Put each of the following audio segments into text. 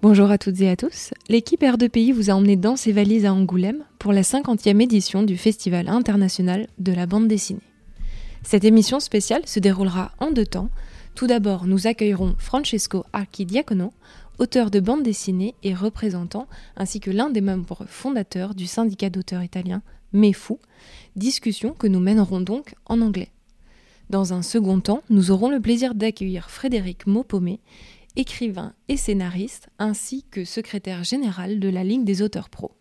Bonjour à toutes et à tous. L'équipe R2PI vous a emmené dans ses valises à Angoulême pour la 50e édition du Festival international de la bande dessinée. Cette émission spéciale se déroulera en deux temps. Tout d'abord, nous accueillerons Francesco Archidiacono, auteur de bande dessinée et représentant, ainsi que l'un des membres fondateurs du syndicat d'auteurs italien MEFU, discussion que nous mènerons donc en anglais. Dans un second temps, nous aurons le plaisir d'accueillir Frédéric Maupomé, écrivain et scénariste, ainsi que secrétaire général de la Ligue des auteurs pro.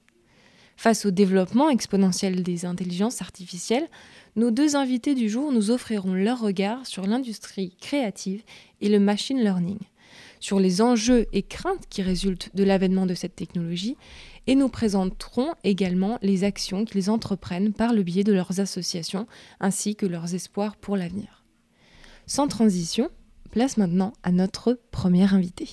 Face au développement exponentiel des intelligences artificielles, nos deux invités du jour nous offriront leur regard sur l'industrie créative et le machine learning, sur les enjeux et craintes qui résultent de l'avènement de cette technologie, et nous présenterons également les actions qu'ils entreprennent par le biais de leurs associations, ainsi que leurs espoirs pour l'avenir. Sans transition, place maintenant à notre premier invité.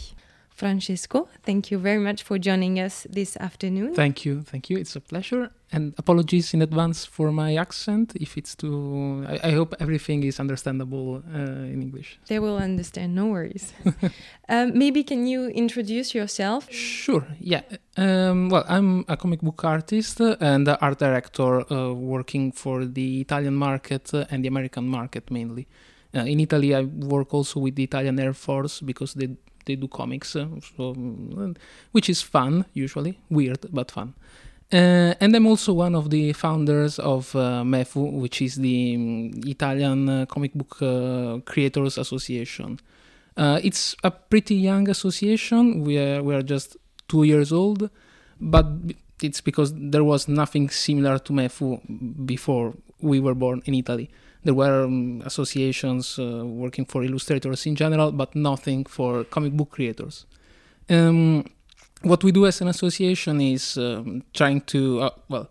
Francesco, thank you very much for joining us this afternoon. Thank you, thank you. It's a pleasure, and apologies in advance for my accent. If it's too, I, I hope everything is understandable uh, in English. They will understand, no worries. um, maybe can you introduce yourself? Sure. Yeah. Um, well, I'm a comic book artist and art director uh, working for the Italian market and the American market mainly. Uh, in Italy, I work also with the Italian Air Force because they they do comics, uh, so, which is fun usually, weird but fun. Uh, and I'm also one of the founders of uh, MEFU, which is the um, Italian uh, Comic Book uh, Creators Association. Uh, it's a pretty young association. We are, we are just two years old, but it's because there was nothing similar to MEFU before we were born in Italy there were um, associations uh, working for illustrators in general, but nothing for comic book creators. Um, what we do as an association is um, trying to, uh, well,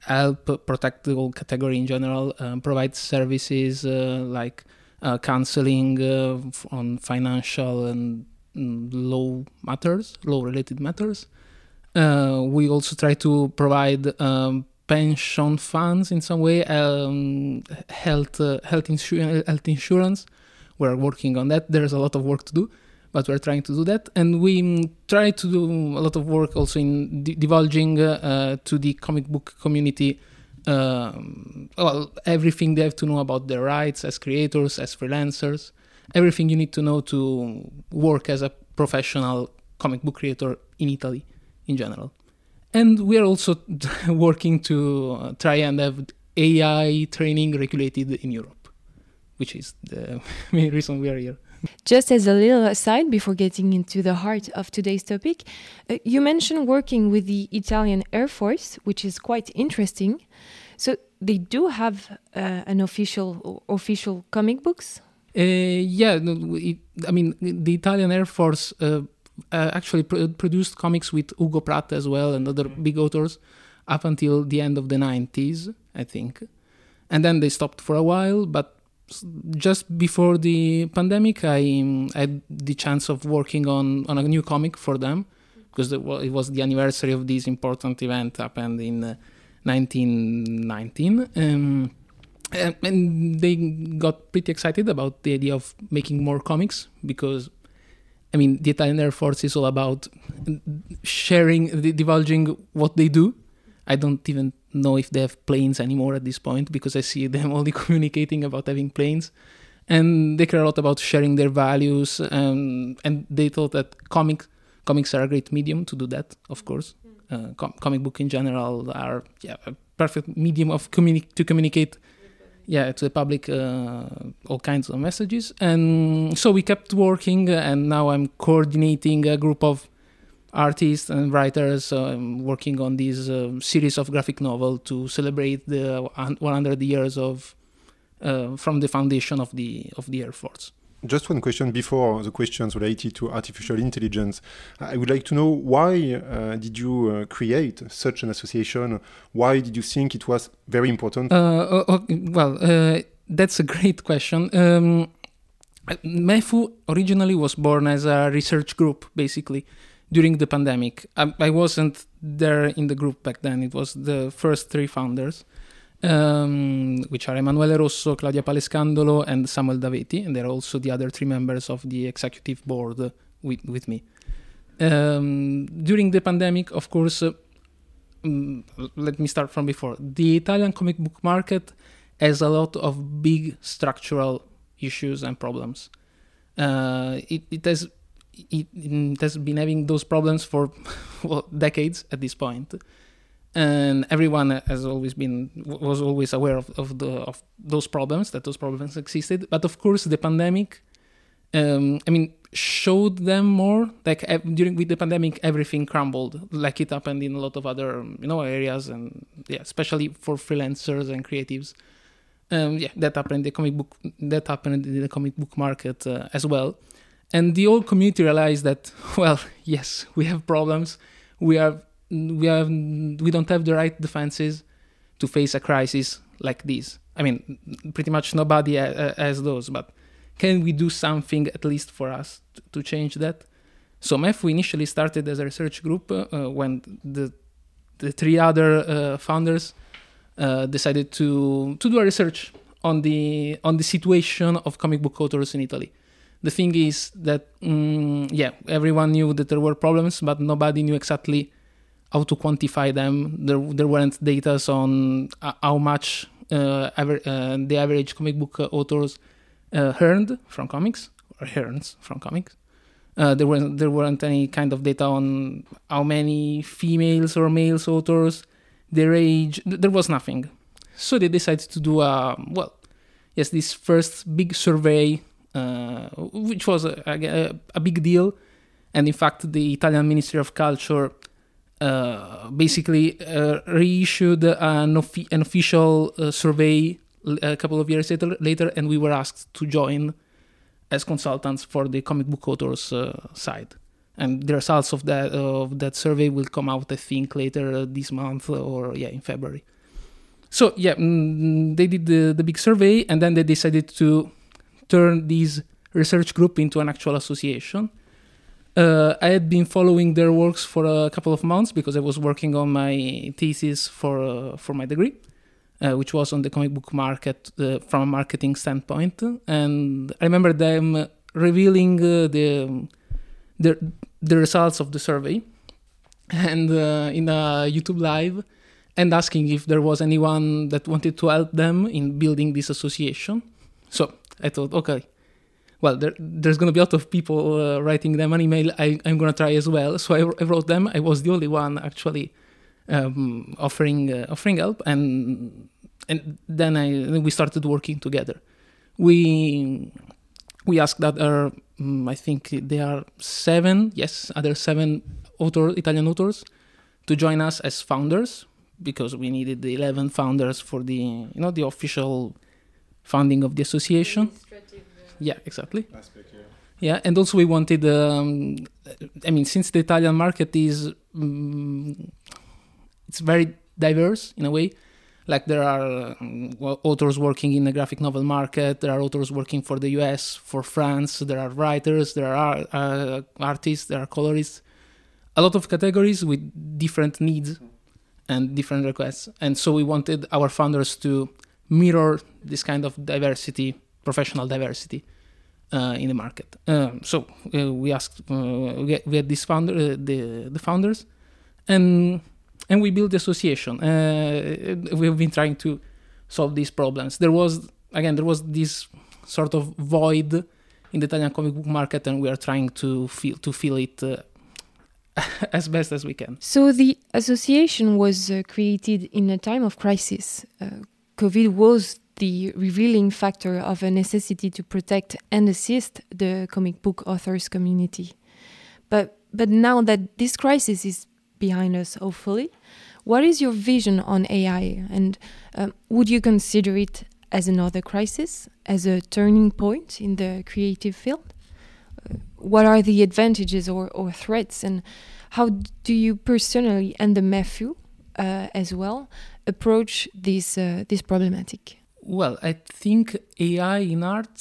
help protect the whole category in general, um, provide services uh, like uh, counseling uh, on financial and mm, law matters, law related matters. We also try to provide um, pension funds in some way, um, health uh, health, insu- health insurance. We're working on that. There's a lot of work to do, but we're trying to do that, and we um, try to do a lot of work also in divulging uh, to the comic book community. Um, well, everything they have to know about their rights as creators, as freelancers, everything you need to know to work as a professional comic book creator in Italy in general. And we are also working to uh, try and have AI training regulated in Europe, which is the main reason we are here. Just as a little aside before getting into the heart of today's topic, uh, you mentioned working with the Italian Air Force, which is quite interesting. So they do have uh, an official official comic books. Uh, yeah, it, I mean the Italian Air Force uh, uh, actually pr- produced comics with Hugo Pratt as well and other big authors up until the end of the 90s, I think. And then they stopped for a while, but just before the pandemic, I, um, had the chance of working on, on a new comic for them because it was the anniversary of this important event happened in uh, 1919. Um, and, and they got pretty excited about the idea of making more comics because I mean, the Italian Air Force is all about sharing, divulging what they do. I don't even know if they have planes anymore at this point because I see them only communicating about having planes. And they care a lot about sharing their values. Um, and they thought that comic, comics are a great medium to do that, of course. Uh, com- comic book in general are yeah, a perfect medium of communi- to communicate yeah to the public uh, all kinds of messages. And so we kept working and now i'm coordinating a group of artists and writers working on this uh, series of graphic novel to celebrate the 100 years of uh, from the foundation of the of the air force just one question before the questions related to artificial intelligence. I would like to know why uh, did you uh, create such an association? Why did you think it was very important? Uh, okay, well, uh, that's a great question. Um, MEFU originally was born as a research group, basically, during the pandemic. I, I, wasn't there in the group back then. It was the first three founders, um, which are Emanuele Rosso, Claudia Palescandolo, and Samuel Daveti, and they're also the other three members of the executive board with, with me. Um, during the pandemic, of course, uh, let me start from before. The Italian comic book market has a lot of big structural issues and problems. Uh, it, it has it, it, has been having those problems for well, decades at this point, and everyone has always been was always aware of, of the of those problems that those problems existed. But of course, the pandemic, um, I mean, showed them more. Like during with the pandemic, everything crumbled, like it happened in a lot of other you know areas, and yeah, especially for freelancers and creatives um, yeah, that happened in the comic book. That happened in the comic book market uh, as well, and the whole community realized that. Well, yes, we have problems. We have we have we don't have the right defenses to face a crisis like this. I mean, pretty much nobody has those, but can we do something at least for us to, change that? So MEFU initially started as a research group uh, when the the three other uh, founders uh, decided to to do a research on the on the situation of comic book authors in Italy. The thing is that mm, yeah, everyone knew that there were problems, but nobody knew exactly how to quantify them. There there weren't data on uh, how much uh, aver- uh, the average comic book authors uh, earned from comics or earns from comics. Uh, there weren't there weren't any kind of data on how many females or males authors their age. There was nothing. So they decided to do a well, yes, this first big survey, uh, which was a, a, a, big deal, and in fact, the Italian Ministry of Culture uh, basically uh, reissued an, an official uh, survey a couple of years later, later, and we were asked to join as consultants for the comic book authors uh, side and the results of that of that survey will come out, I think, later this month or yeah, in February. So yeah, mm, they did the, the big survey, and then they decided to turn this research group into an actual association. Uh, I had been following their works for a couple of months because I was working on my thesis for uh, for my degree, uh, which was on the comic book market uh, from a marketing standpoint. And I remember them revealing uh, the the the results of the survey and uh, in a YouTube live and asking if there was anyone that wanted to help them in building this association. So I thought, okay, well, there, there's going to be a lot of people uh, writing them an email. I, am going to try as well. So I, I, wrote them. I was the only one actually um, offering uh, offering help, and and then I we started working together. We we asked that our um, I think there are seven, yes, other seven author, Italian authors to join us as founders because we needed the 11 founders for the you know the official founding of the association. Yeah, exactly. Aspect, yeah. yeah, and also we wanted. Um, I mean, since the Italian market is um, it's very diverse in a way, like there are um, authors working in the graphic novel market there are authors working for the us for france there are writers there are uh, artists there are colorists a lot of categories with different needs and different requests and so we wanted our founders to mirror this kind of diversity professional diversity uh, in the market um, so uh, we asked uh, we had this founder the, the founders and and we built the association. We've been trying to solve these problems. There was again there was this sort of void in the Italian comic book market, and we are trying to fill to fill it. Uh, as best as we can. So the association was uh, created in a time of crisis. Uh, COVID was the revealing factor of a necessity to protect and assist the comic book authors community. But but now that this crisis is behind us, hopefully. What is your vision on AI, and um, would you consider it as another crisis, as a turning point in the creative field? Uh, what are the advantages or, or threats, and how do you personally and the MEFU uh, as well approach this uh, this problematic? Well, I think AI in art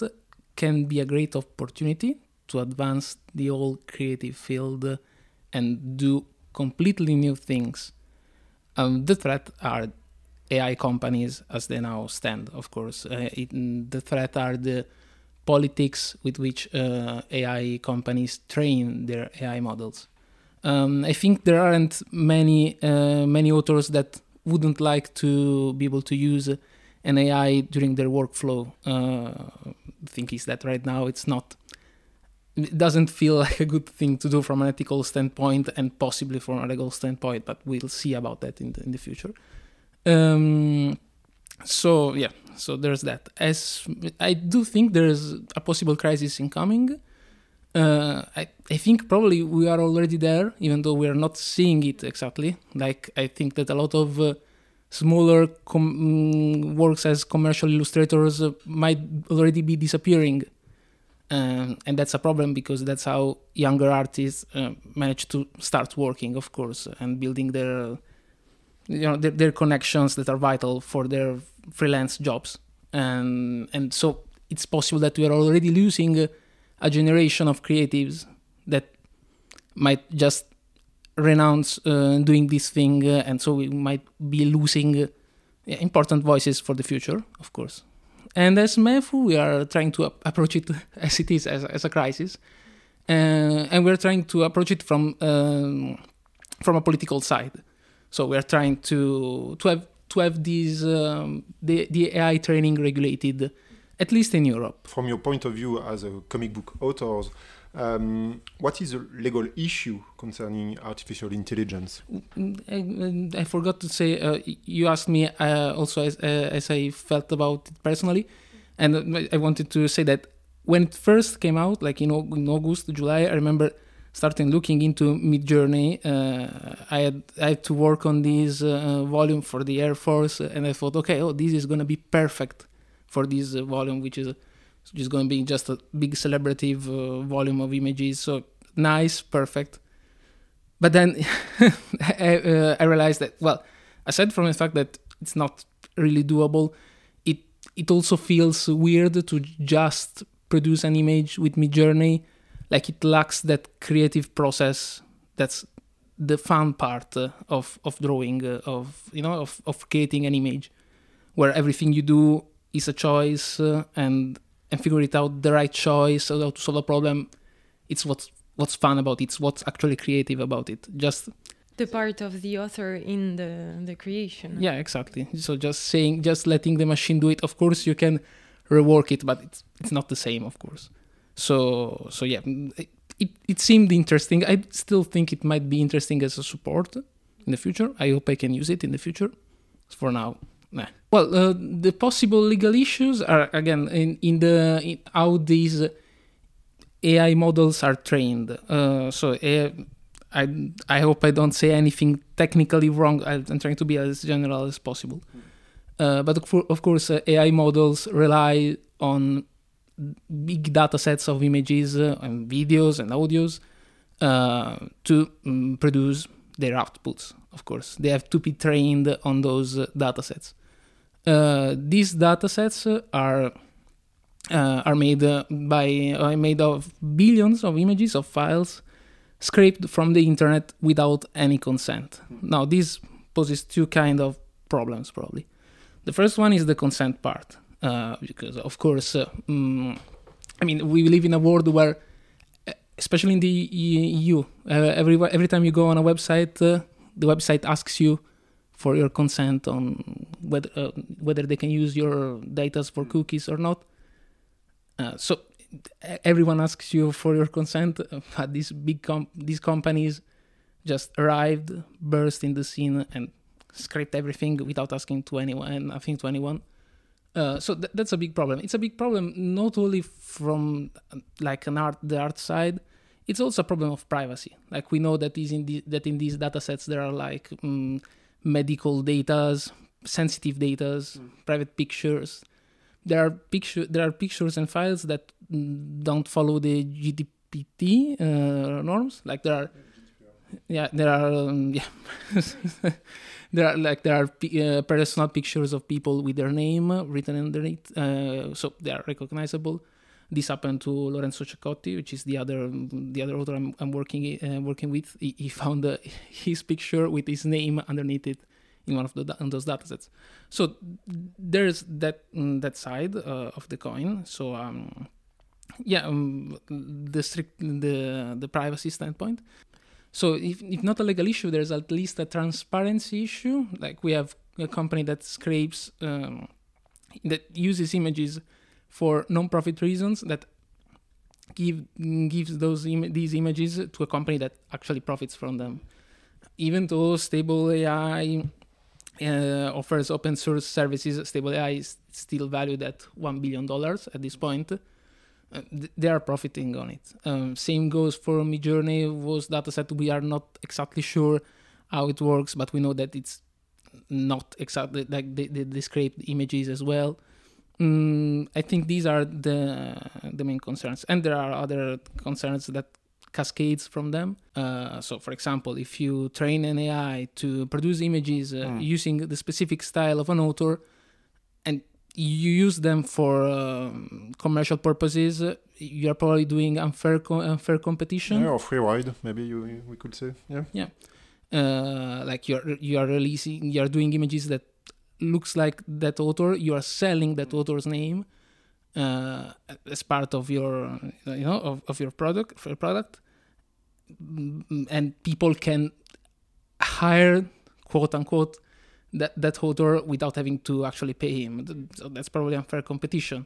can be a great opportunity to advance the whole creative field and do completely new things. Um, the threat are AI companies as they now stand, of course. Uh, it, the threat are the politics with which uh, AI companies train their AI models. Um, I think there aren't many uh, many authors that wouldn't like to be able to use an AI during their workflow. Uh, the thing is that right now it's not. It doesn't feel like a good thing to do from an ethical standpoint and possibly from a legal standpoint, but we'll see about that in the, in the future. Um, so yeah, so there's that. As I do think there's a possible crisis incoming. Uh, I, I think probably we are already there, even though we are not seeing it exactly. Like I think that a lot of uh, smaller com- mm, works as commercial illustrators uh, might already be disappearing, um, and that's a problem because that's how younger artists uh, manage to start working, of course, and building their you know their, their connections that are vital for their freelance jobs. And and so it's possible that we are already losing a, a generation of creatives that might just renounce uh, doing this thing uh, and so we might be losing important voices for the future of course. And as MEFU we are trying to approach it as it is as, as a crisis. Uh, and we're trying to approach it from um, from a political side. So we are trying to to have to have these um, the the AI training regulated, at least in Europe. From your point of view as a comic book author, um, what is the legal issue concerning artificial intelligence? I, I forgot to say. Uh, you asked me uh, also as, uh, as I felt about it personally, and I wanted to say that when it first came out, like in, in August, July, I remember starting looking into Midjourney, uh, I had I had to work on this uh, volume for the Air Force, and I thought, okay, oh, this is gonna be perfect for this uh, volume, which is just gonna be just a big celebrative uh, volume of images. So nice, perfect. But then I, uh, I realized that, well, aside from the fact that it's not really doable, it it also feels weird to just produce an image with Midjourney like it lacks that creative process that's the fun part uh, of of drawing uh, of you know of, of creating an image where everything you do is a choice uh, and and figure it out the right choice how to solve a problem it's what's what's fun about it it's what's actually creative about it just the part of the author in the the creation yeah exactly so just saying just letting the machine do it of course you can rework it but it's it's not the same of course so so yeah, it, it seemed interesting. I still think it might be interesting as a support in the future. I hope I can use it in the future. For now, nah. Well, uh, the possible legal issues are again in in the in how these AI models are trained. Uh, so I I hope I don't say anything technically wrong. I'm trying to be as general as possible. Uh, but of course, uh, AI models rely on big data sets of images uh, and videos and audios uh, to um, produce their outputs. Of course, they have to be trained on those uh, data sets. Uh, these data sets are uh, are made uh, by are made of billions of images of files scraped from the internet without any consent. Now, this poses two kind of problems probably. The first one is the consent part. Uh, because of course, um, I mean, we live in a world where, uh, especially in the EU, uh, every every time you go on a website, the website asks you for your consent on whether uh, whether they can use your data for mm. cookies or not. Uh, so everyone asks you for your consent. But these big com- these companies just arrived, burst in the scene, and scraped everything without asking to anyone, nothing to anyone. Uh, so th- that's a big problem. It's a big problem not only from like an art the art side. It's also a problem of privacy. Like we know that is in the, that in these data sets there are like um, medical data's, sensitive data's, mm. private pictures, there are picture there are pictures and files that mm, don't follow the GDPR uh, norms. Like there are, yeah, there are, um, yeah, there are like there are uh, personal pictures of people with their name written underneath, uh, so they are recognizable. This happened to Lorenzo Ceccotti, which is the other the other author I'm, I'm working uh, working with. He, he found uh, his picture with his name underneath it in one of the in those datasets. So there's that mm, that side uh, of the coin. So um, yeah, um, the strict the the privacy standpoint. So if, if not a legal issue, there's at least a transparency issue. Like we have a company that scrapes um, that uses images for non-profit reasons that give gives those Im- these images to a company that actually profits from them. Even though Stable AI uh, offers open source services, Stable AI is still valued at one billion dollars at this point. Uh, th- they are profiting on it. Um, same goes for Midjourney. Was dataset we are not exactly sure how it works, but we know that it's not exactly like they, they, they scrape images as well. Mm, I think these are the the main concerns, and there are other concerns that cascades from them. Uh, so, for example, if you train an AI to produce images uh, Mm. using the specific style of an author, and you use them for um, commercial purposes, uh, you are probably doing unfair co- unfair competition. Yeah, or free ride, maybe you, we could say. Yeah. uh, like you're you are releasing you are doing images that looks like that author you are selling that author's name uh, as part of your you know of, of your product for your product. Mm, and people can hire quote unquote that that author without having to actually pay him. So that's probably unfair competition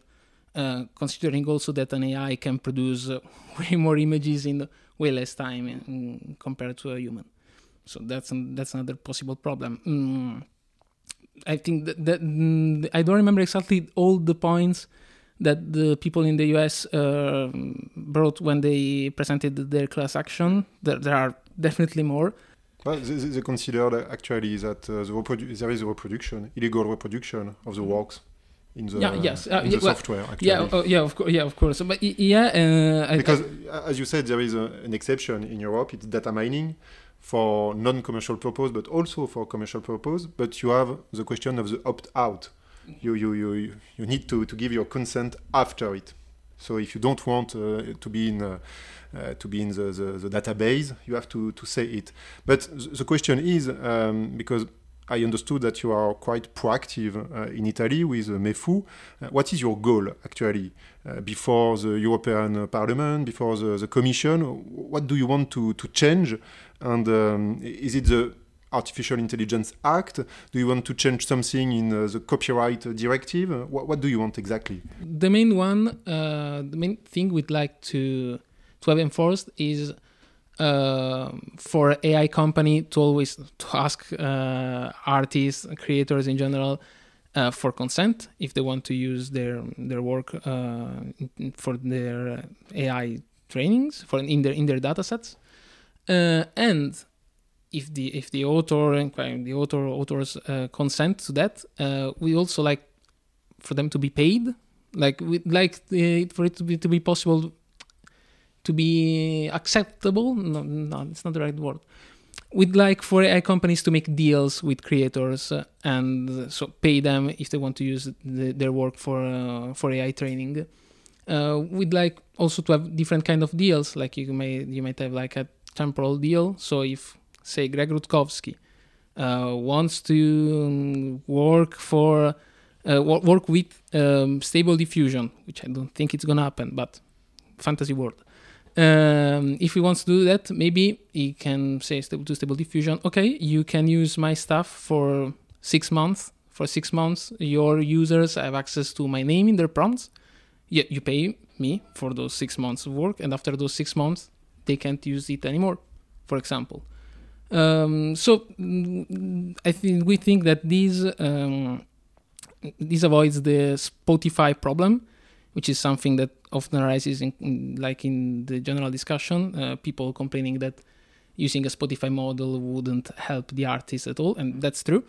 uh, considering also that an AI can produce uh, way more images in way less time in, in- compared to a human. So that's an, that's another possible problem. Mm, I think that, that mm, I don't remember exactly all the points that the people in the US uh, brought when they presented their class action. There, there are definitely more. Well, they, they considered uh, actually that uh, the reprodu- there is a reproduction, illegal reproduction of the works in the, Yeah, yes, uh, in yeah, the well, software. Actually. Yeah, uh, yeah, of course, yeah, of course. But yeah, uh, I- because uh, as you said, there is a, an exception in Europe. It's data mining for non-commercial purpose, but also for commercial purpose. But you have the question of the opt-out. You you you you need to to give your consent after it. So if you don't want uh, to be in uh, uh, to be in the, the, the database, you have to to say it. But th- the question is um, because. I understood that you are quite proactive uh, in Italy with uh, MEFU. Uh, what is your goal actually uh, before the European Parliament, before the, the Commission? What do you want to, to change? And um, is it the Artificial Intelligence Act? Do you want to change something in uh, the copyright directive? What, what do you want exactly? the main one, uh, the main thing we'd like to to have enforced is uh, for AI company to always to ask uh, artists, creators in general, uh, for consent if they want to use their their work uh, for their AI trainings for in their in their datasets, uh, and if the if the author and the author authors uh, consent to that, we also like for them to be paid. Like we like for it to be to be possible to be acceptable no, no it's not the right word we'd like for AI companies to make deals with creators uh, and uh, so pay them if they want to use the, their work for uh, for AI training uh, we'd like also to have different kind of deals like you may you might have like a temporal deal so if say Greg Rutkowski uh, wants to um, work for uh, work with um, stable diffusion, which I don't think it's gonna happen, but fantasy world. Um, if he wants to do that, maybe he can say stable to stable diffusion. Okay, you can use my stuff for six months. For six months, your users have access to my name in their prompts. Yeah, you pay me for those six months of work, and after those six months, they can't use it anymore. For example. Um, so mm, I think we think that this um, this avoids the Spotify problem, which is something that often arises in, in like in the general discussion. Uh, people complaining that using a Spotify model wouldn't help the artist at all, and that's true.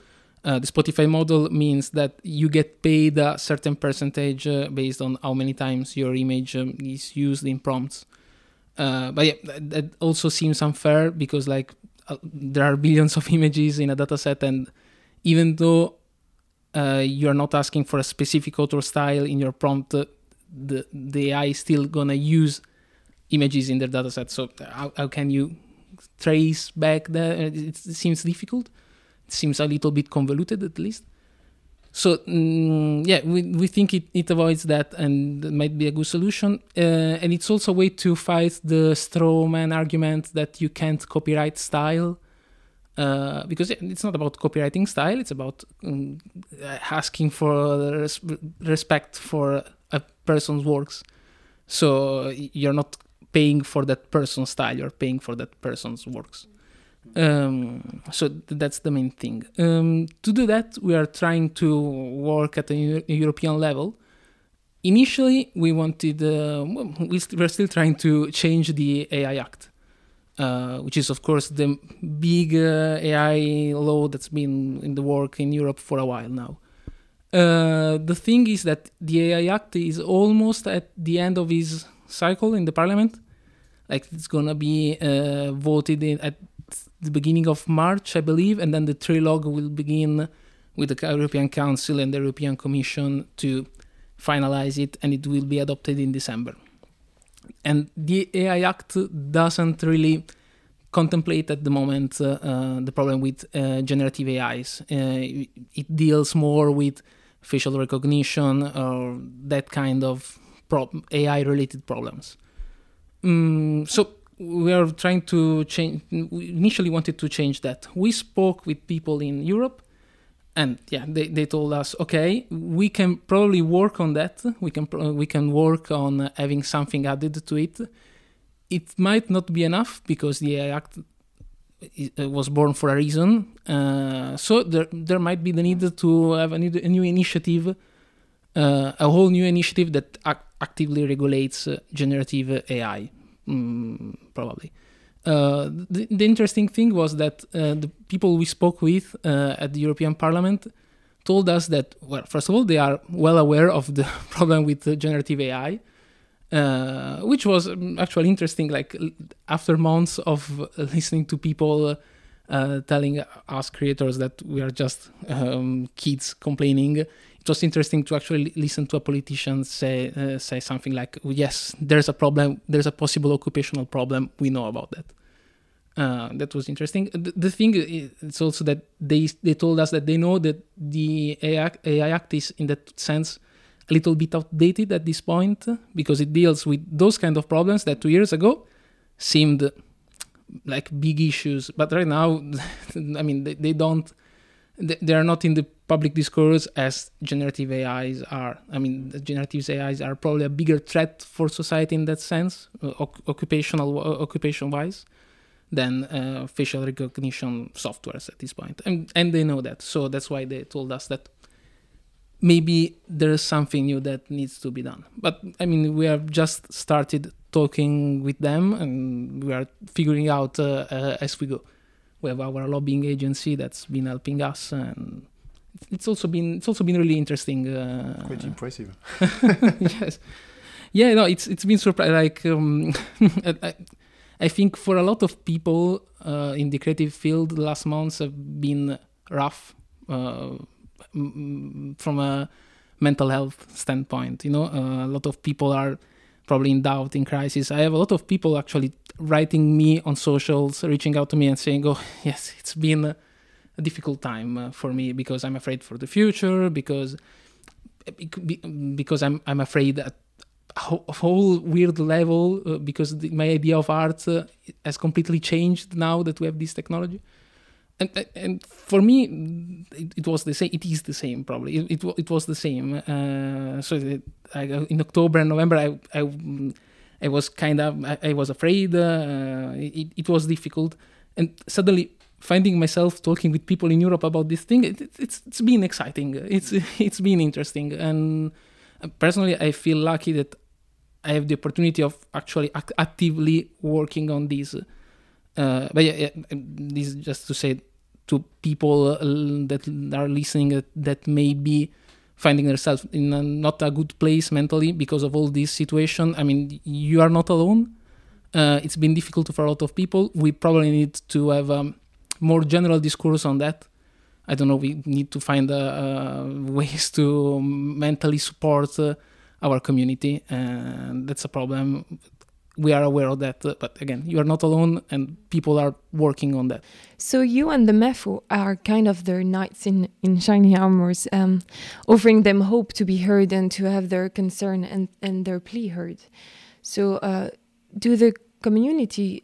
Uh, the Spotify model means that you get paid a certain percentage uh, based on how many times your image um, is used in prompts. Uh, but yeah, that, that also seems unfair because like uh, there are billions of images in a dataset, and even though uh, you are not asking for a specific author style in your prompt, uh, the the AI is still gonna use images in their dataset. So how, how can you trace back the? It, it seems difficult. It seems a little bit convoluted, at least. So mm, yeah, we we think it, it avoids that and it might be a good solution. Uh, and it's also a way to fight the straw man argument that you can't copyright style. Uh, because it's not about copyrighting style; it's about um, asking for res- respect for a person's works. So you're not paying for that person's style; you're paying for that person's works. Um, so th- that's the main thing. Um, to do that, we are trying to work at a Eu- European level. Initially, we wanted, uh, we st- we're still trying to change the AI Act, uh, which is, of course, the big uh, AI law that's been in the work in Europe for a while now. Uh, the thing is that the AI Act is almost at the end of its cycle in the parliament. Like it's gonna be uh, voted at the beginning of March, I believe, and then the trilogue will begin with the European Council and the European Commission to finalize it, and it will be adopted in December. And the AI Act doesn't really contemplate at the moment uh, uh, the problem with uh, generative AIs. Uh, it deals more with facial recognition or that kind of pro- AI-related problems. Mm, so we are trying to change we initially wanted to change that. We spoke with people in europe and yeah they, they told us okay we can probably work on that. We can pro- we can work on having something added to it. It might not be enough because the AI act i- uh, was born for a reason uh, so there there might be the need to have a new, a new initiative uh, a whole new initiative that ac- actively regulates uh, generative AI mm, probably. Uh, the, the interesting thing was that uh, the people we spoke with uh, at the European Parliament told us that, well, first of all, they are well aware of the problem with generative AI, uh, which was um, actually interesting. Like after months of uh, listening to people uh, telling us creators that we are just um, kids complaining, it was interesting to actually listen to a politician say uh, say something like, "Yes, there's a problem. There's a possible occupational problem. We know about that." Uh, that was interesting. The, the thing is also that they they told us that they know that the AI, AI Act is in that sense little bit outdated at this point because it deals with those kind of problems that two years ago seemed like big issues, but right now, I mean, they, they don't they are not in the public discourse as generative AIs are. I mean, generative AIs are probably a bigger threat for society in that sense, uh, occupational uh, occupation wise, than uh, facial recognition softwares at this point, and and they know that. So that's why they told us that maybe there is something new that needs to be done. But I mean, we have just started talking with them, and we are figuring out uh, uh, as we go we have our lobbying agency that's been helping us and it's also been it's also been really interesting uh, Quite impressive. yes yeah no it's it's been surprising like um, I, I think for a lot of people uh, in the creative field the last months have been rough uh, from a mental health standpoint you know uh, a lot of people are probably in doubt in crisis. I have a lot of people actually writing me on socials reaching out to me and saying oh yes it's been a, difficult time uh, for me because i'm afraid for the future because be- because i'm i'm afraid at a whole- weird level uh, because the, my idea of art uh, has completely changed now that we have this technology and and for me it, it was the same it is the same probably. It, it, it was the same. Uh, so I, in october and november i i, I was kind of i, I was afraid uh, it, it was difficult. And suddenly finding myself talking with people in europe about this thing it, it's it's been exciting. It's it's been interesting. And personally i feel lucky that i have the opportunity of actually act- actively working on this. Uh, but yeah, yeah, this is just to say to people uh, that are listening that, that may be finding themselves in a, not a good place mentally because of all this situation. I mean, you are not alone. Uh, it's been difficult for a lot of people. We probably need to have um, more general discourse on that. I don't know. We need to find uh, uh, ways to mentally support uh, our community, and that's a problem. We are aware of that, uh, but again, you are not alone, and people are working on that. So you and the MEFU are kind of their knights in, in shiny armors, um, offering them hope to be heard and to have their concern and, and their plea heard. So uh, do the community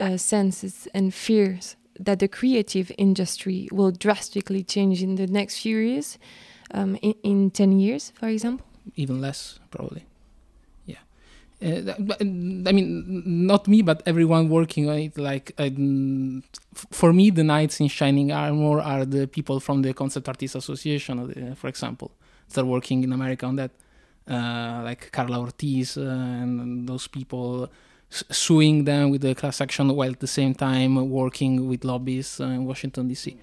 uh, senses and fears that the creative industry will drastically change in the next few years, um, in, in 10 years, for example? even less probably uh, i mean not me but everyone working on it like um, for me the knights in shining armor are the people from the concept artists association uh, for example that are working in america on that uh, like Karla ortiz uh, and those people suing them with the class action while at the same time working with lobbyists uh, in washington dc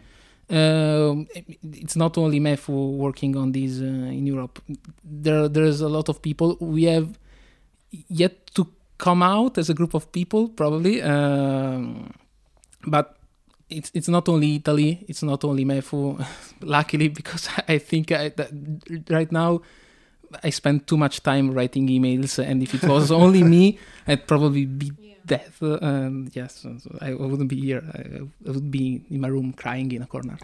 um, it's not only MEFU working on this uh, in Europe. There, there's a lot of people. We have yet to come out as a group of people, probably. Um, but it's it's not only Italy. It's not only MEFU. Luckily, because I think I, that right now I spend too much time writing emails, and if it was only me, I'd probably be dead. Uh, and yes, I wouldn't be here. I, I would be in my room crying in a corner.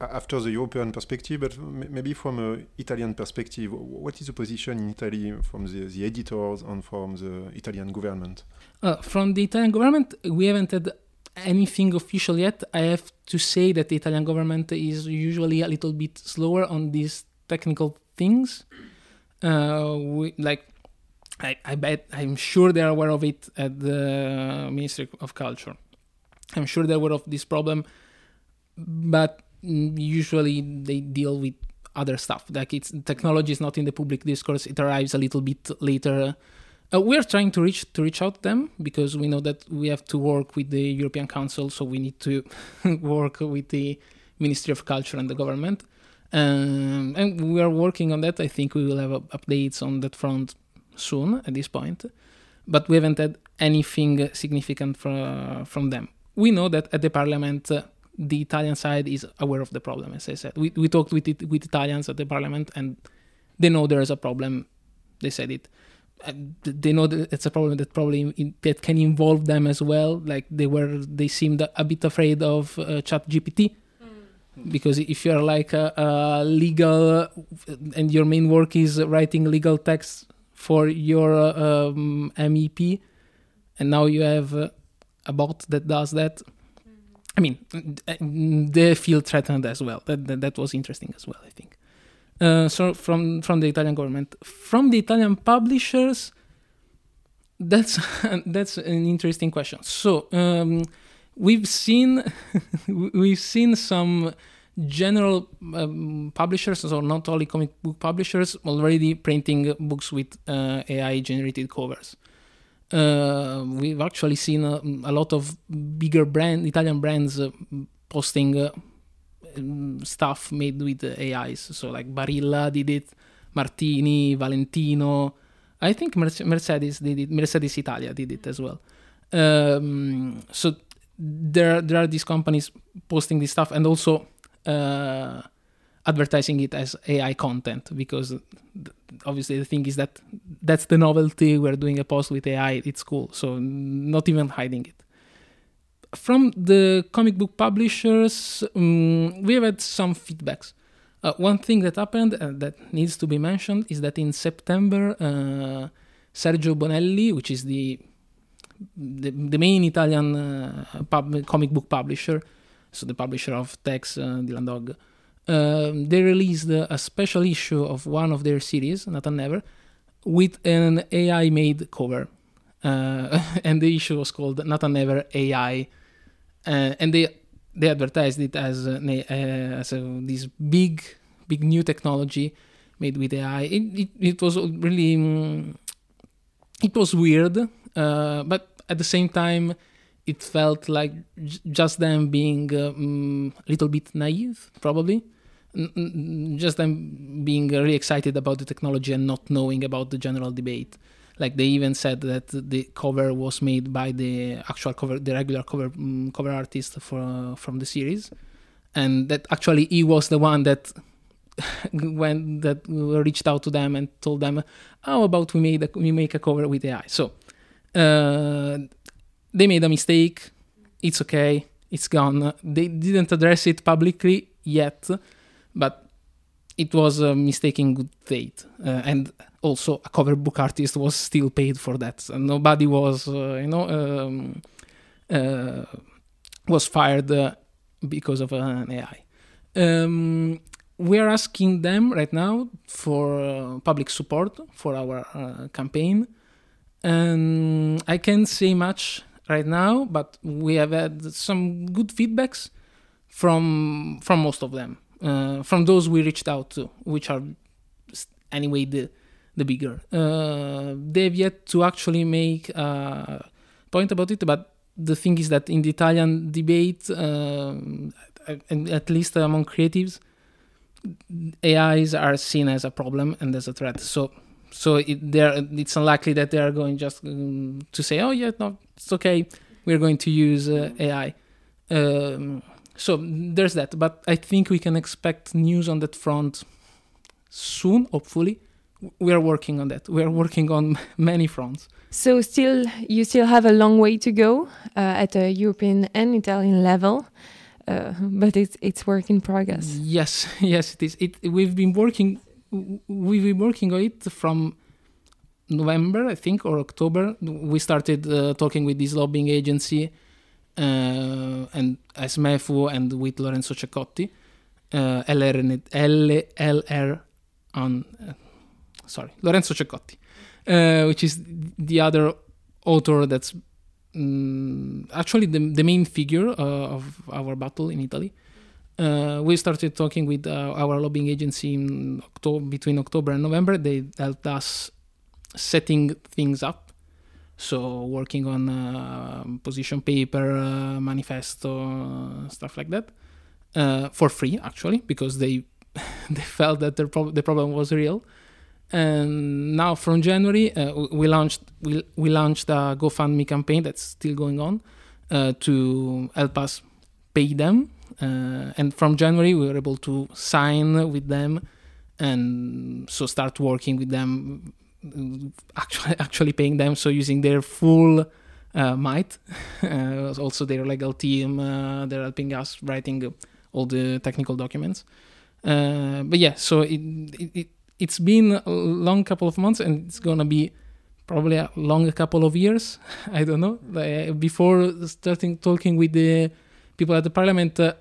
After the European perspective, but maybe from an Italian perspective, what is the position in Italy from the, the editors and from the Italian government? Uh, from the Italian government, we haven't had anything official yet. I have to say that the Italian government is usually a little bit slower on these technical things. Uh, we, like, I, I bet, I'm sure they're aware of it at the Ministry of Culture. I'm sure they're aware of this problem, but usually they deal with other stuff. Like, it's technology is not in the public discourse. It arrives a little bit later. Uh, we are trying to reach to reach out to them because we know that we have to work with the European Council, so we need to work with the Ministry of Culture and the government. Um, and we are working on that. I think we will have uh, updates on that front soon at this point, but we haven't had anything significant from from them. We know that at the Parliament, uh, the Italian side is aware of the problem. As I said, we we talked with it, with Italians at the Parliament, and they know there is a problem. They said it. And they know that it's a problem that probably in, that can involve them as well. Like they were, they seemed a bit afraid of uh, Chat GPT because if you're like a, a legal and your main work is writing legal text for your uh, um, MEP, and now you have uh, a bot that does that. I mean, they feel threatened as well. That that, that was interesting as well. I think. Uh, so from from the Italian government, from the Italian publishers, that's that's an interesting question. So um, we've seen we've seen some general um, publishers, so not only comic book publishers, already printing books with uh, AI generated covers. Uh, we've actually seen a, a, lot of bigger brand Italian brands uh, posting um, stuff made with AIs. So like Barilla did it, Martini, Valentino. I think Mercedes did it. Mercedes Italia did it as well. Um, so there, there are these companies posting this stuff and also uh, advertising it as AI content because obviously the thing is that that's the novelty. We're doing a post with AI. It's cool. So not even hiding it. From the comic book publishers, um, we have had some feedbacks. Uh, one thing that happened uh, that needs to be mentioned is that in September, uh, Sergio Bonelli, which is the the, the main Italian uh, pub, comic book publisher, so the publisher of Tex, uh, Dylan Dog, um, they released a special issue of one of their series, Nathan Never, with an AI made cover. Uh, and the issue was called Nathan Never AI. Uh, and they they advertised it as uh, as a, this big big new technology made with AI. It it, it was really um, it was weird, uh, but at the same time, it felt like j- just them being a um, little bit naive, probably. Just them being really excited about the technology and not knowing about the general debate. Like they even said that the cover was made by the actual cover, the regular cover um, cover artist for from the series, and that actually he was the one that when that reached out to them and told them, "How about we made a, we make a cover with AI?" So uh, they made a mistake. It's okay. It's gone. They didn't address it publicly yet, but it was a mistake in good faith. Uh, and also, a cover book artist was still paid for that. And nobody was, uh, you know, um, uh, was fired uh, because of an AI. Um, we are asking them right now for uh, public support for our uh, campaign and i can't say much right now but we have had some good feedbacks from from most of them uh, from those we reached out to which are anyway the the bigger uh, they've yet to actually make a point about it but the thing is that in the italian debate um, at- least among creatives AIs are seen as a problem and as a threat. So, so it, it's unlikely that they are going just um, to say, "Oh yeah, no, it's okay. We're going to use uh, AI." Um, so there's that. But I think we can expect news on that front soon. Hopefully, we are working on that. We are working on many fronts. So still, you still have a long way to go uh, at a European and Italian level, uh, but it's it's work in progress. Yes, yes, it is. It we've been working we've been working on it from November, I think, or October. We started uh, talking with this lobbying agency uh, and SMEFU and with Lorenzo Ceccotti, uh, LR, uh, sorry, Lorenzo Ceccotti, uh, which is the other author that's mm, actually the, the main figure of our battle in Italy. Uh, we started talking with uh, our lobbying agency in October, between October and November. They helped us setting things up. So working on uh, position paper, uh, manifesto, uh, stuff like that, uh, for free actually, because they they felt that the, prob- the problem was real. And now from January, uh, we launched we, we launched a GoFundMe campaign that's still going on to help us pay them. And from January, we were able to sign with them and so start working with them actually actually paying them so using their full uh, might uh, also their legal team uh, they're helping us writing uh, all the technical documents. Uh, but yeah so it, it, it it's been a long couple of months and it's gonna be probably a long couple of years i don't know. Like, before starting talking with the people at the parliament uh,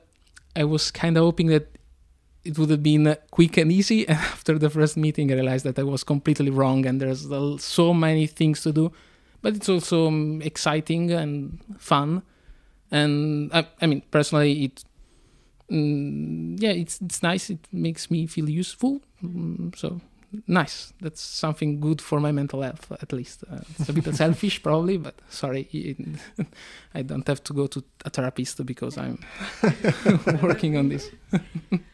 i was kind of hoping that it would have been quick and easy. And after the first meeting, I realized that I was completely wrong, and there's so many things to do. But it's also um, exciting and fun. And I, I mean, personally, it, mm, yeah, it's it's nice. It makes me feel useful. Mm, so nice. That's something good for my mental health, at least. Uh, it's a bit selfish, probably, but sorry, it- I don't have to go to a therapist because I'm working on this.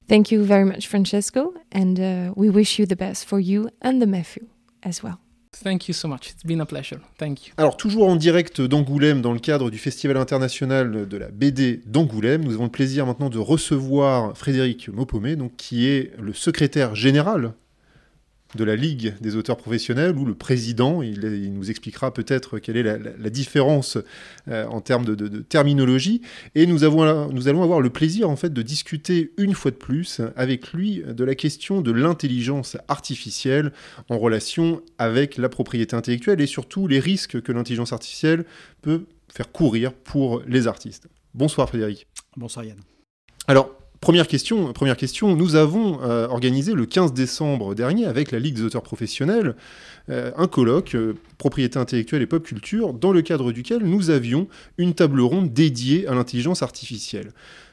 Thank you very much, Francesco, and uh, we wish you the best for you and the Matthew as well. Thank you so much. It's been a pleasure. Thank you. Alors, toujours en direct d'Angoulême, dans le cadre du Festival international de la BD d'Angoulême, nous avons le plaisir maintenant de recevoir Frédéric Maupomé, donc, qui est le secrétaire général de la Ligue des auteurs professionnels, ou le président. Il, nous expliquera peut-être quelle est la, la- la différence euh, en termes de, de- de terminologie. Et nous, avons, nous allons avoir le plaisir, en fait, de discuter une fois de plus avec lui de la question de l'intelligence artificielle en relation avec la propriété intellectuelle et surtout les risques que l'intelligence artificielle peut faire courir pour les artistes. Bonsoir Frédéric. Bonsoir Yann. Alors, première question, nous avons euh, organisé le 15 décembre dernier avec la Ligue des auteurs professionnels euh, un colloque euh, propriété intellectuelle et pop culture dans le cadre duquel nous avions une table ronde dédiée à l'intelligence artificielle.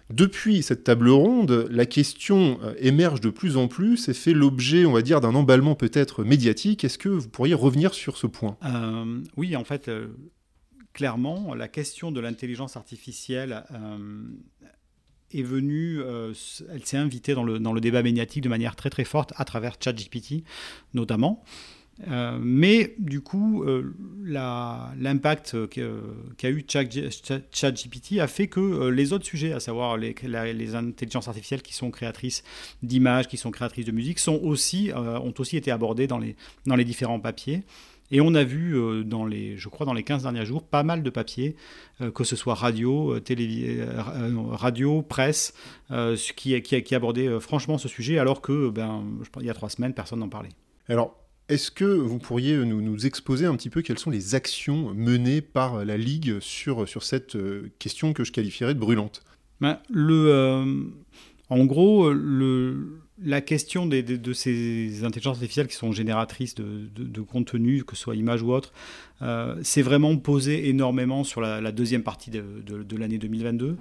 Depuis cette table ronde, la question émerge de plus en plus et fait l'objet, on va dire, d'un emballement peut-être médiatique. Est-ce que vous pourriez revenir sur ce point? Oui, en fait, clairement, la question de l'intelligence artificielle est venue, euh, elle s'est invitée dans le, dans le débat médiatique de manière très très forte à travers ChatGPT notamment. Euh, mais du coup, euh, l'impact qu'a eu Chat- ChatGPT a fait que les autres sujets, à savoir les, les intelligences artificielles qui sont créatrices d'images, qui sont créatrices de musique, sont aussi, ont aussi été abordés dans les, dans les différents papiers. Et on a vu, euh, dans les, je crois, dans les 15 derniers jours, pas mal de papiers, euh, que ce soit radio, euh, euh, radio presse, qui, qui, qui abordaient euh, franchement ce sujet, alors que, ben, je il y a trois semaines, personne n'en parlait. Alors, est-ce que vous pourriez nous, nous exposer un petit peu quelles sont les actions menées par la Ligue sur, sur cette question que je qualifierais de brûlante? Ben, le, euh, en gros, le, la question des, de ces intelligences artificielles qui sont génératrices de, de, contenu, que ce soit image ou autre, euh, c'est vraiment posé énormément sur la, deuxième partie de l'année 2022.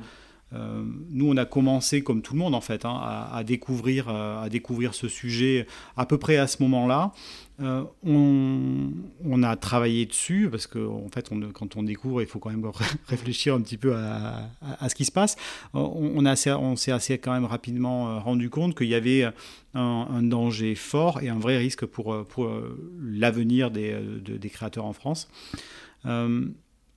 Euh, nous, on a commencé, comme tout le monde en fait, hein, à, découvrir, euh, à découvrir ce sujet à peu près à ce moment-là. Euh, on, a travaillé dessus parce que fait, quand on découvre, il faut quand même réfléchir un petit peu à, ce qui se passe. On, s'est assez quand même rapidement rendu compte qu'il y avait un, danger fort et un vrai risque pour, l'avenir des, de- des créateurs en France.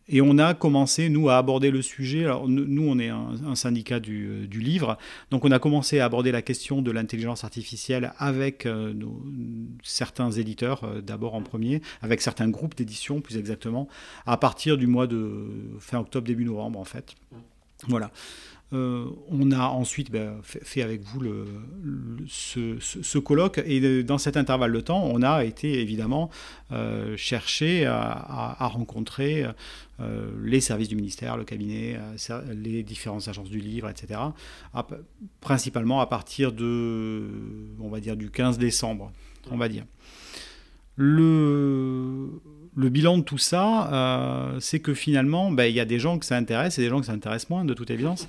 Et on a commencé, nous, à aborder le sujet. Alors, nous, on est un, syndicat du, euh, du livre. Donc, on a commencé à aborder la question de l'intelligence artificielle avec euh, certains éditeurs, euh, d'abord en premier, avec certains groupes d'édition, plus exactement, à partir du mois de fin octobre, début novembre, en fait. Voilà. Euh, on a ensuite ben, fait, avec vous ce, colloque et dans cet intervalle de temps, on a été évidemment euh, chercher à, rencontrer euh, les services du ministère, le cabinet, euh, les différentes agences du livre, etc. Principalement à partir de, on va dire, du 15 décembre, on va dire. Le bilan de tout ça, euh, c'est que finalement, ben, il y a des gens que ça intéresse et des gens que ça intéresse moins, de toute évidence.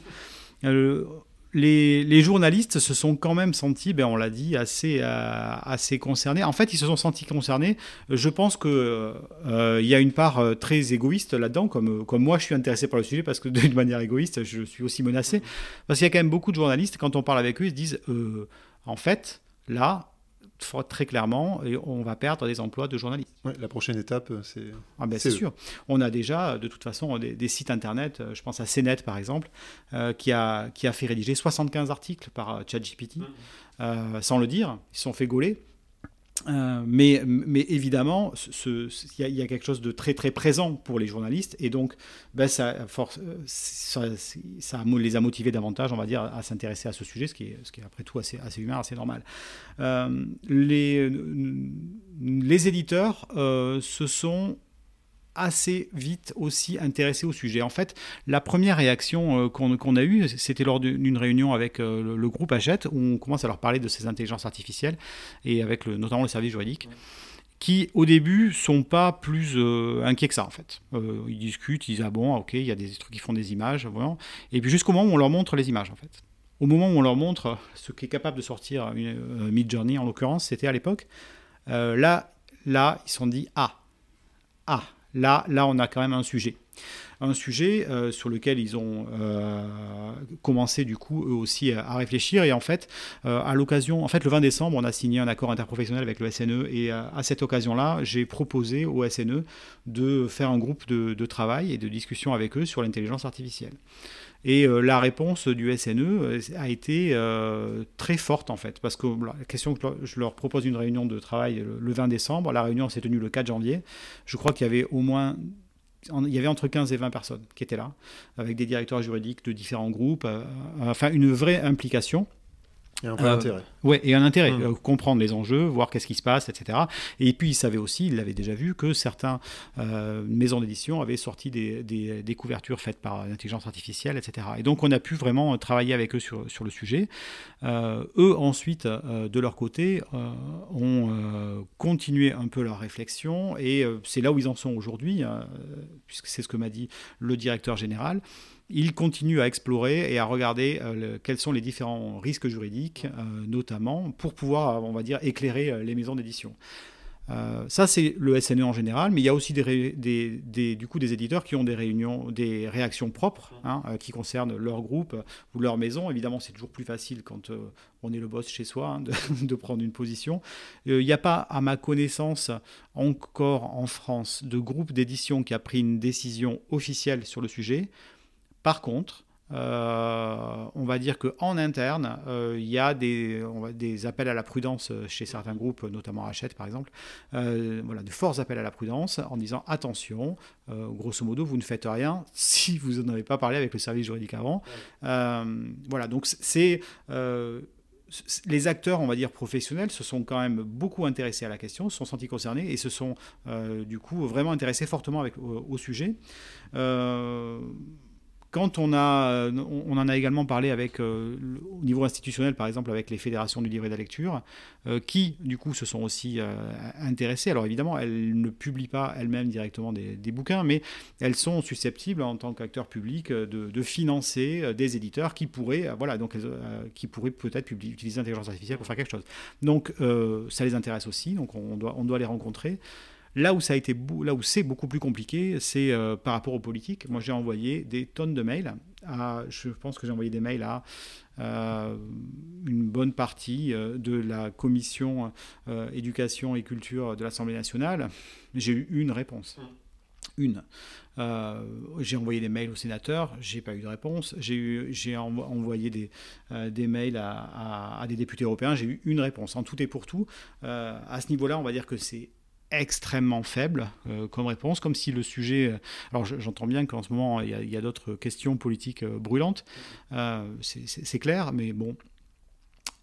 Euh, les, journalistes se sont quand même sentis, ben, on l'a dit, assez, euh, assez concernés. En fait, ils se sont sentis concernés. Je pense qu'il il y a une part très égoïste là-dedans, comme, comme moi je suis intéressé par le sujet, parce que d'une manière égoïste, je suis aussi menacé. Parce qu'il y a quand même beaucoup de journalistes, quand on parle avec eux, ils se disent, en fait, là, très clairement, et on va perdre des emplois de journalistes. Ouais, La prochaine étape, euh, c'est... Ah ben C'est sûr. On a déjà, de toute façon, des, des sites internet, euh, je pense à CNET par exemple, euh, qui, a, qui a fait rédiger 75 articles par ChatGPT, euh, sans le dire, ils se sont fait gauler. Euh, mais, mais évidemment, il y, a- quelque chose de très très présent pour les journalistes et donc ben, ça les a motivés davantage, on va dire, à s'intéresser à ce sujet, ce qui est, ce qui est après tout assez, assez humain, assez normal. Euh, les, les éditeurs euh, se sont assez vite aussi intéressés au sujet. En fait, la première réaction euh, qu'on a eue, c'était lors d'une réunion avec euh, le, le groupe Hachette, où on commence à leur parler de ces intelligences artificielles, et avec le, notamment le service juridique, qui au début sont pas plus euh, inquiets que ça en fait. Euh, ils discutent, ils disent ah bon, ok, il y a des trucs qui font des images, vraiment. et puis jusqu'au moment où on leur montre les images en fait. Au moment où on leur montre ce qui est capable de sortir une, euh, Midjourney en l'occurrence, c'était à l'époque, là, là, ils se sont dit ah, ah, là, on a quand même un sujet. Un sujet euh, sur lequel ils ont euh, commencé du coup eux aussi à, réfléchir et en fait euh, à l'occasion, en fait le 20 décembre on a signé un accord interprofessionnel avec le SNE et à cette occasion-là j'ai proposé au SNE de faire un groupe de travail et de discussion avec eux sur l'intelligence artificielle. Et euh, la réponse du SNE euh, a été euh, très forte en fait, parce que la question que je leur propose une réunion de travail le, le 20 décembre, la réunion s'est tenue le 4 janvier. Je crois qu'il y avait au moins il y avait entre 15 et 20 personnes qui étaient là, avec des directeurs juridiques de différents groupes, enfin une vraie implication. Et un vrai Euh, intérêt. Ouais, et un intérêt, Mm. euh, comprendre les enjeux, voir qu'est-ce qui se passe, etc. Et puis, il savait aussi, il l'avait déjà vu, que certaines maisons d'édition avaient sorti des, des- des couvertures faites par l'intelligence artificielle, etc. Et donc, on a pu vraiment travailler avec eux sur, sur le sujet. Euh, eux, ensuite, euh, de leur côté, euh, ont euh, continué un peu leur réflexion, et euh, c'est là où ils en sont aujourd'hui, euh, puisque c'est ce que m'a dit le directeur général il continue à explorer et à regarder euh, le- quels sont les différents risques juridiques, euh, notamment pour pouvoir, on va dire, éclairer euh, les maisons d'édition. Euh, ça, c'est le SNE en général, mais il y a aussi des, ré- des- des- du coup, des éditeurs qui ont des, réunions, des réactions propres hein, euh, qui concernent leur groupe ou leur maison. Évidemment, c'est toujours plus facile quand euh, on est le boss chez soi hein, de, de prendre une position. Il n'y a pas, à ma connaissance, encore en France, de groupe d'édition qui a pris une décision officielle sur le sujet. Par contre, euh, on va dire qu'en interne, euh, il y a des, on va- des appels à la prudence chez certains groupes, notamment Hachette par exemple, euh, voilà, de forts appels à la prudence en disant attention, euh, grosso modo, vous ne faites rien si vous n'en avez pas parlé avec le service juridique avant. Euh, voilà, donc c'est. euh, les acteurs, on va dire professionnels, se sont quand même beaucoup intéressés à la question, se sont sentis concernés et se sont euh, du coup vraiment intéressés fortement avec, au, au sujet. Euh, quand on a, on en a également parlé euh, au niveau institutionnel, par exemple, avec les fédérations du livre et de la lecture, euh, qui, du coup, se sont aussi euh, intéressées. Alors, évidemment, elles ne publient pas elles-mêmes directement des, bouquins, mais elles sont susceptibles, en tant qu'acteurs publics, euh, de, financer euh, des éditeurs qui pourraient, euh, voilà, donc, euh, qui pourraient peut-être utiliser l'intelligence artificielle pour faire quelque chose. Donc, euh, ça les intéresse aussi, donc on doit les rencontrer. Là où ça a été là où c'est beaucoup plus compliqué, c'est euh, par rapport aux politiques. Moi, j'ai envoyé des tonnes de mails. À, je pense que j'ai envoyé des mails à euh, une bonne partie euh, de la commission éducation et culture de l'Assemblée nationale. J'ai eu une réponse. Une. Euh, j'ai envoyé des mails aux sénateurs, j'ai pas eu de réponse. J'ai envo- envoyé des, euh, des mails à, à- à des députés européens, j'ai eu une réponse. En tout et pour tout, euh, à ce niveau-là, on va dire que c'est extrêmement faible euh, comme réponse, comme si le sujet... euh, alors je- j'entends bien qu'en ce moment, il y a, d'autres questions politiques euh, brûlantes, c'est- clair, mais bon,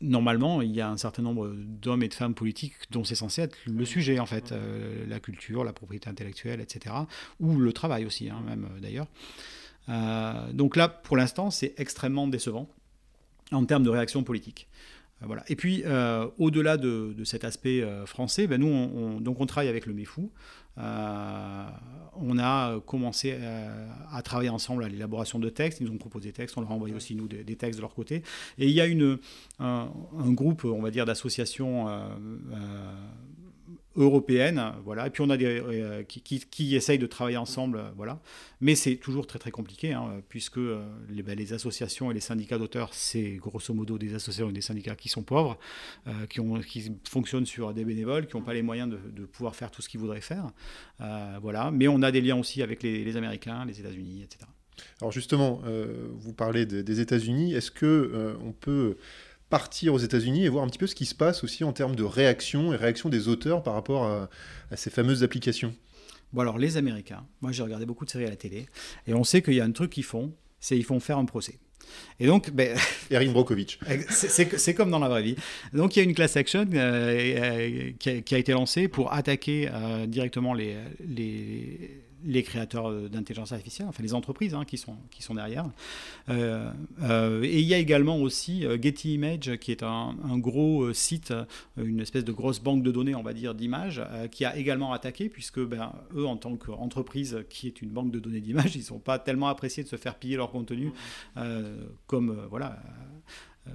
normalement, il y a un certain nombre d'hommes et de femmes politiques dont c'est censé être le sujet, en fait, la culture, la propriété intellectuelle, etc., ou le travail aussi, hein, même d'ailleurs. Donc là, pour l'instant, c'est extrêmement décevant en termes de réaction politique. Voilà. Et puis, euh, au-delà de, de cet aspect euh, français, ben nous, on, on- donc on travaille avec le MEFU. Euh, on a commencé euh, à travailler ensemble à l'élaboration de textes. Ils nous ont proposé des textes. On leur a envoyé aussi, nous, des, des textes de leur côté. Et il y a une, un, un groupe, on va dire, d'associations européennes. Voilà. Et puis, on a des, euh, qui, qui, essayent de travailler ensemble. euh, voilà. Mais c'est toujours très, très compliqué, hein, puisque euh, les, ben, les associations et les syndicats d'auteurs, c'est grosso modo des associations et des syndicats qui sont pauvres, qui, fonctionnent sur des bénévoles, qui n'ont pas les moyens de, pouvoir faire tout ce qu'ils voudraient faire. Voilà. Mais on a des liens aussi avec les, Américains, les États-Unis, etc. Alors justement, vous parlez de- des États-Unis. Est-ce que on peut partir aux États-Unis et voir un petit peu ce qui se passe aussi en termes de réaction et réaction des auteurs par rapport à, à ces fameuses applications Bon, alors, les Américains, moi j'ai regardé beaucoup de séries à la télé, et on sait qu'il y a un truc qu'ils font, c'est ils font faire un procès. Et donc, ben, Erin Brockovich. c'est- c'est comme dans la vraie vie. Donc, il y a une class action euh, euh, qui, a, qui a été lancée pour attaquer euh, directement les, les, les créateurs d'intelligence artificielle, enfin les entreprises hein, qui, sont, qui sont derrière. Euh, euh, et il y a également aussi euh, Getty Image, qui est un, un gros euh, site, euh, une espèce de grosse banque de données, on va dire, d'images, euh, qui a également attaqué, puisque ben, eux, en tant qu'entreprise qui est une banque de données d'images, ils ne sont pas tellement appréciés de se faire piller leur contenu euh, comme, euh, voilà, euh,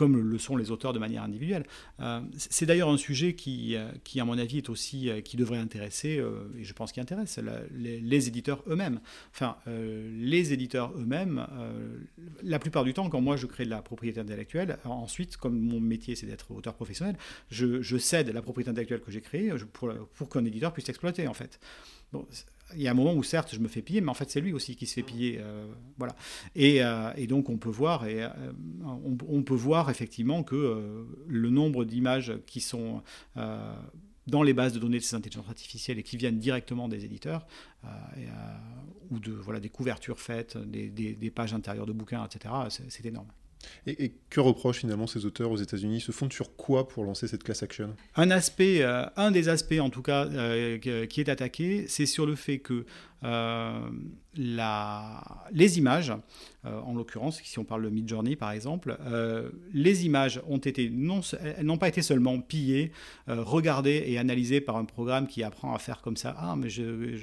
comme le sont les auteurs de manière individuelle. Euh, c'est d'ailleurs un sujet qui, euh, qui, à mon avis, est aussi euh, qui devrait intéresser, et je pense qu'il intéresse les, éditeurs eux-mêmes. Enfin, les éditeurs eux-mêmes, la plupart du temps, quand moi je crée de la propriété intellectuelle, ensuite, comme mon métier c'est d'être auteur professionnel, je, cède la propriété intellectuelle que j'ai créée pour, pour qu'un éditeur puisse l'exploiter, en fait. Il y a un moment où certes je me fais piller, mais en fait c'est lui aussi qui se fait piller, euh, voilà. Et, euh, et donc on peut voir, euh, on, peut voir effectivement que le nombre d'images qui sont dans les bases de données de ces intelligences artificielles et qui viennent directement des éditeurs ou de voilà des couvertures faites, des, pages intérieures de bouquins, etc. C'est énorme. Et, que reprochent finalement ces auteurs aux États-Unis? Se fondent sur quoi pour lancer cette class action? Un aspect, euh, un des aspects en tout cas euh, qui est attaqué, c'est sur le fait que la, les images, euh, en l'occurrence, si on parle de Midjourney par exemple, euh, les images ont été non, elles n'ont pas été seulement pillées, euh, regardées et analysées par un programme qui apprend à faire comme ça. Ah, mais je,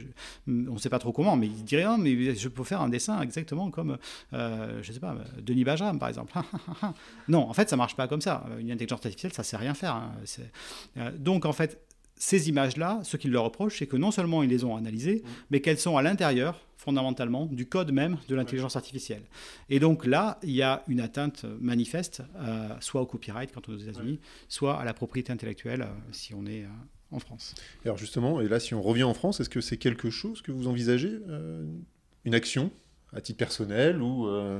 on ne sait pas trop comment, mais il dirait ah, mais je peux faire un dessin exactement comme, euh, je sais pas, Denis Bajram par exemple. non, en fait, ça marche pas comme ça. Une intelligence artificielle, ça sait rien faire. hein. Euh, donc en fait ces images-là, ce qu'ils leur reprochent, c'est que non seulement ils les ont analysées, mais qu'elles sont à l'intérieur, fondamentalement, du code même de l'intelligence artificielle. Et donc là, il y a une atteinte manifeste, euh, soit au copyright quand on est aux États-Unis, soit à la propriété intellectuelle euh, si on est euh, en France. Alors justement, et là, si on revient en France, est-ce que c'est quelque chose que vous envisagez euh, Une action à titre personnel ou euh,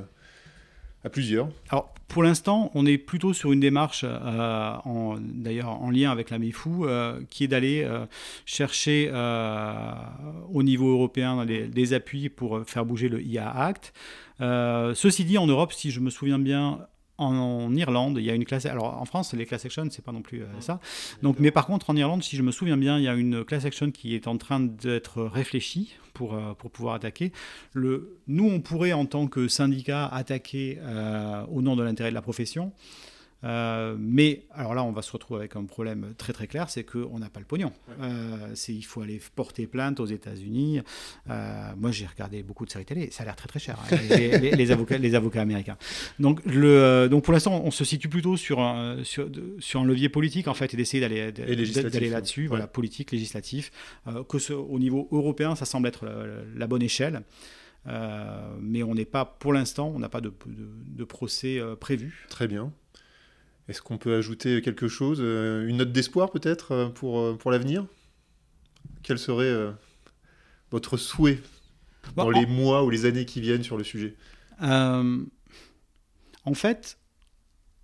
à plusieurs Alors, pour l'instant, on est plutôt sur une démarche, euh, d'ailleurs en lien avec la MEFU, euh, qui est d'aller euh, chercher au niveau européen des, appuis pour faire bouger le IA Act. Ceci dit, en Europe, si je me souviens bien, en, Irlande, il y a une classe. Alors en France, les class actions, c'est pas non plus euh, ça. Donc, mais par contre, en Irlande, si je me souviens bien, il y a une class action qui est en train d'être réfléchie pour, euh, pour pouvoir attaquer. Le, nous, on pourrait, en tant que syndicat, attaquer euh, au nom de l'intérêt de la profession. Euh, mais alors là, on va se retrouver avec un problème très très clair, c'est qu'on n'a pas le pognon. Euh, il faut aller porter plainte aux États-Unis. Euh, moi, j'ai regardé beaucoup de séries télé, ça a l'air très très cher, hein, les, les- les avocats, les avocats américains. Donc, le, donc pour l'instant, on se situe plutôt sur un, sur, de- sur un levier politique en fait, et d'essayer d'aller là-dessus, Ouais. voilà, politique, législatif. Que ce, au niveau européen, ça semble être la, la bonne échelle. Mais on n'est pas, pour l'instant, on n'a pas de, de- de procès prévu. Très bien. Est-ce qu'on peut ajouter quelque chose euh, Une note d'espoir peut-être euh, pour, euh, pour l'avenir? Quel serait votre souhait Bon, dans les mois ou les années qui viennent sur le sujet? Euh, en fait,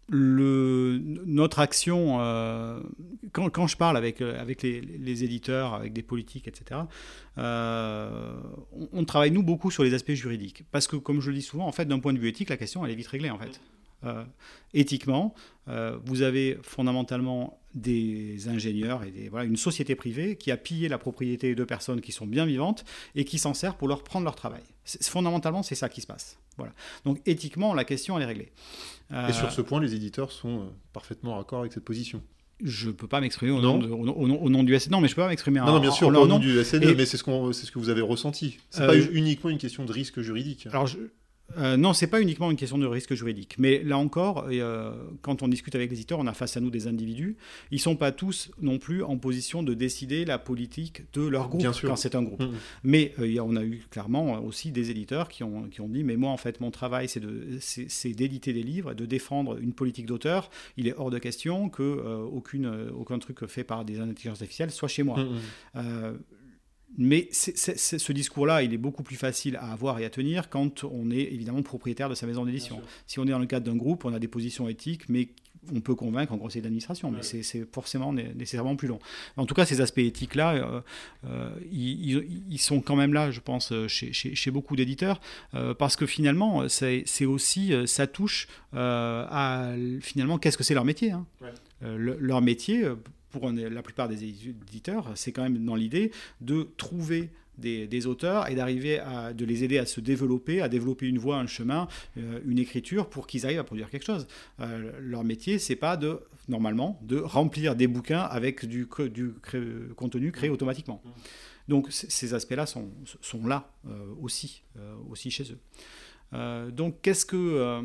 le, notre action, euh, quand, quand je parle avec, avec les, les éditeurs, avec des politiques, etc., euh, on, on travaille nous beaucoup sur les aspects juridiques. Parce que, comme je le dis souvent, en fait, d'un point de vue éthique, la question, elle est vite réglée, en fait. Euh, éthiquement, euh, vous avez fondamentalement des ingénieurs et des, voilà, une société privée qui a pillé la propriété de personnes qui sont bien vivantes et qui s'en sert pour leur prendre leur travail. Fondamentalement, c'est ça qui se passe. Voilà. Donc éthiquement, la question, elle est réglée. Euh, Et sur ce point, les éditeurs sont parfaitement raccord avec cette position. Je peux pas m'exprimer au, nom de- au, nom- au nom- au nom du SN. Non, mais je peux pas m'exprimer non, non, bien en- sûr, au nom nom. du SNE, Et- mais c'est ce, que vous avez ressenti. C'est Euh, pas uniquement une question de risque juridique. Alors, je, Euh, non, c'est pas uniquement une question de risque juridique. Mais là encore, euh, quand on discute avec les éditeurs, on a face à nous des individus. Ils sont pas tous non plus en position de décider la politique de leur groupe Bien sûr. quand c'est un groupe. Mhm. Mais euh, on a eu clairement aussi des éditeurs qui ont, qui ont dit Mais moi, en fait, mon travail, c'est de- c'est c'est d'éditer des livres, et de défendre une politique d'auteur. Il est hors de question que euh, aucune, aucun truc fait par des intelligences artificielles soit chez moi. Mais ce discours-là, il est beaucoup plus facile à avoir et à tenir quand on est évidemment propriétaire de sa maison d'édition. Si on est dans le cadre d'un groupe, on a des positions éthiques, mais on peut convaincre en conseil d'administration, mais c'est- c'est forcément né- nécessairement plus long. En tout cas, ces aspects éthiques-là, euh, euh, ils, sont quand même là, je pense, euh, chez, chez- chez beaucoup d'éditeurs, euh, parce que finalement, c'est aussi, ça touche à finalement, qu'est-ce que c'est leur métier hein. Le- Leur métier, pour la plupart des éditeurs, c'est quand même dans l'idée de trouver des, des auteurs et d'arriver à de les aider à se développer, à développer une voie, un chemin, euh, une écriture pour qu'ils arrivent à produire quelque chose. Euh, leur métier, c'est pas de normalement de remplir des bouquins avec du, cré- du cré- contenu créé automatiquement. Donc ces aspects-là sont, sont là euh, aussi, aussi chez eux. Donc qu'est-ce que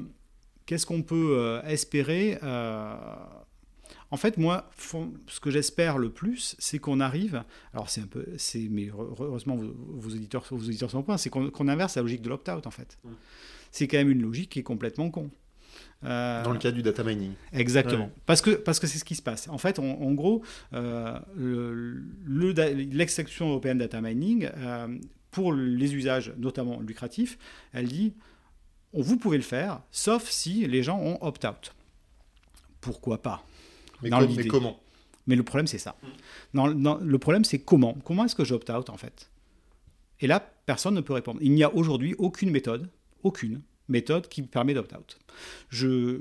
qu'est-ce qu'on peut espérer en fait, moi, ce que j'espère le plus, c'est qu'on arrive. Alors, c'est un peu, c'est, mais heure- heureusement, vos, vos éditeurs, vos éditeurs sont au point. C'est qu'on, inverse la logique de l'opt-out, en fait. C'est quand même une logique qui est complètement con. Euh, Dans le cas du data mining. Exactement. Ouais. Parce que parce que c'est ce qui se passe. En fait, on- en gros, euh, le- le l'exception européenne data mining, euh, pour les usages notamment lucratifs, elle dit vous pouvez le faire, sauf si les gens ont opt-out. Pourquoi pas? Mais, Dans com- mais l'idée. comment mais le problème, c'est ça. Dans- dans- le problème, c'est comment Comment est-ce que j'opt-out, en fait? Et là, personne ne peut répondre. Il n'y a aujourd'hui aucune méthode, aucune méthode qui permet d'opt-out. Je,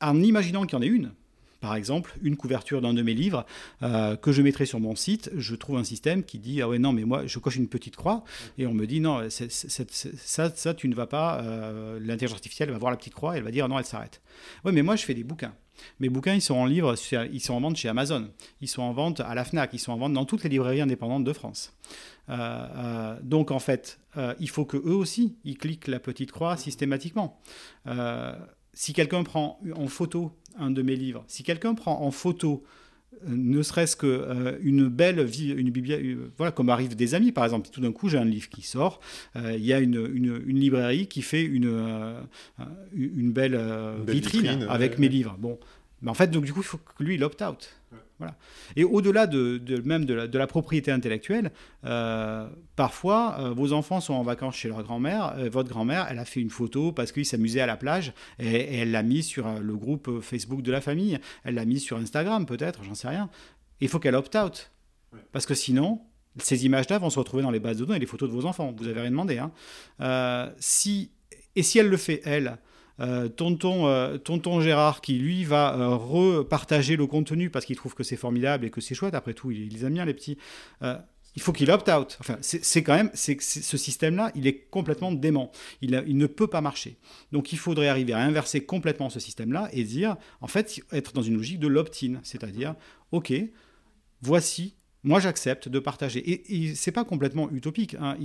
en imaginant qu'il y en ait une, par exemple, une couverture d'un de mes livres euh, que je mettrai sur mon site, je trouve un système qui dit ah ouais non mais moi je coche une petite croix et on me dit non ça ça tu ne vas pas euh, l'intelligence artificielle va voir la petite croix et elle va dire non elle s'arrête. Ouais mais moi je fais des bouquins. Mes bouquins, ils sont en livre, ils sont en vente chez Amazon, ils sont en vente à la Fnac, ils sont en vente dans toutes les librairies indépendantes de France. Euh, euh, donc en fait, euh, il faut que eux aussi, ils cliquent la petite croix systématiquement. Si quelqu'un prend en photo un de mes livres, si quelqu'un prend en photo ne serait-ce que euh, une belle vie, une bibliothèque, voilà, comme arrive des amis par exemple. Tout d'un coup, j'ai un livre qui sort, euh, il y a une, une, une, librairie qui fait une, euh, une belle, vitrine, vitrine, avec ouais, mes ouais. livres. Bon, mais en fait, donc du coup, il faut que lui, il opt-out. Voilà. Et au-delà de, de- même de la, de la propriété intellectuelle, euh, parfois, euh, vos enfants sont en vacances chez leur grand-mère. euh, votre grand-mère, elle a fait une photo parce qu'il s'amusait à la plage et, et elle l'a mise sur le groupe Facebook de la famille. Elle l'a mise sur Instagram, peut-être, j'en sais rien. Il faut qu'elle opt-out. Parce que sinon, ces images-là vont se retrouver dans les bases de données et les photos de vos enfants. Vous avez rien demandé. Hein. Si, et si elle le fait, elle, euh, tonton, euh, tonton Gérard qui lui va euh, repartager le contenu parce qu'il trouve que c'est formidable et que c'est chouette, après tout, il, il les aime bien les petits. Il faut qu'il opt-out. Enfin, c'est quand même, c'est ce système-là, il est complètement dément. Il, il ne peut pas marcher. Donc, il faudrait arriver à inverser complètement ce système-là et dire, en fait, être dans une logique de l'opt-in, c'est-à-dire, ok, voici moi, j'accepte de partager. Et, et c'est pas complètement utopique. hein.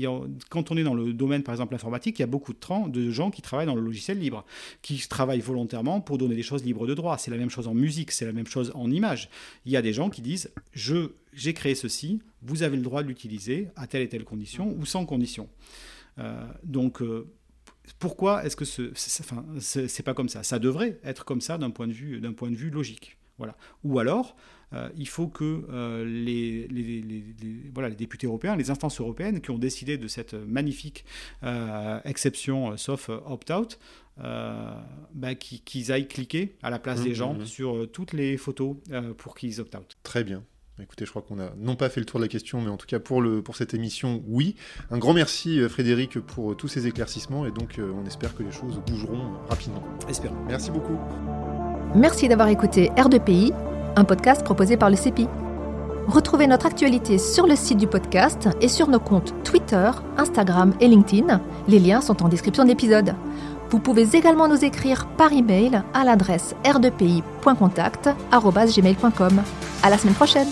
Quand on est dans le domaine, par exemple, informatique, il y a beaucoup de, gens qui travaillent dans le logiciel libre, qui travaillent volontairement pour donner des choses libres de droit. C'est la même chose en musique, c'est la même chose en image. Il y a des gens qui disent je, j'ai créé ceci, vous avez le droit de l'utiliser à telle et telle condition ou sans condition. Euh, donc, euh, pourquoi est-ce que ce, c'est, enfin, c'est pas comme ça? Ça devrait être comme ça d'un point de vue, d'un point de vue logique. Voilà. Ou alors, euh, il faut que euh, les, les- les- les- voilà, les députés européens, les instances européennes qui ont décidé de cette magnifique euh, exception euh, sauf opt-out, euh, bah, qui- qu'ils aillent cliquer à la place Mmh, des gens mmh. sur euh, toutes les photos euh, pour qu'ils opt-out. Très bien. Écoutez, je crois qu'on a non pas fait le tour de la question, mais en tout cas pour, le, pour cette émission, oui. Un grand merci Frédéric pour tous ces éclaircissements et donc euh, on espère que les choses bougeront rapidement. Espérons. Merci beaucoup. Merci d'avoir écouté R2PI, un podcast proposé par le CEPI. Retrouvez notre actualité sur le site du podcast et sur nos comptes Twitter, Instagram et LinkedIn. Les liens sont en description de l'épisode. Vous pouvez également nous écrire par email à l'adresse r2pi.contact@gmail.com. À la semaine prochaine.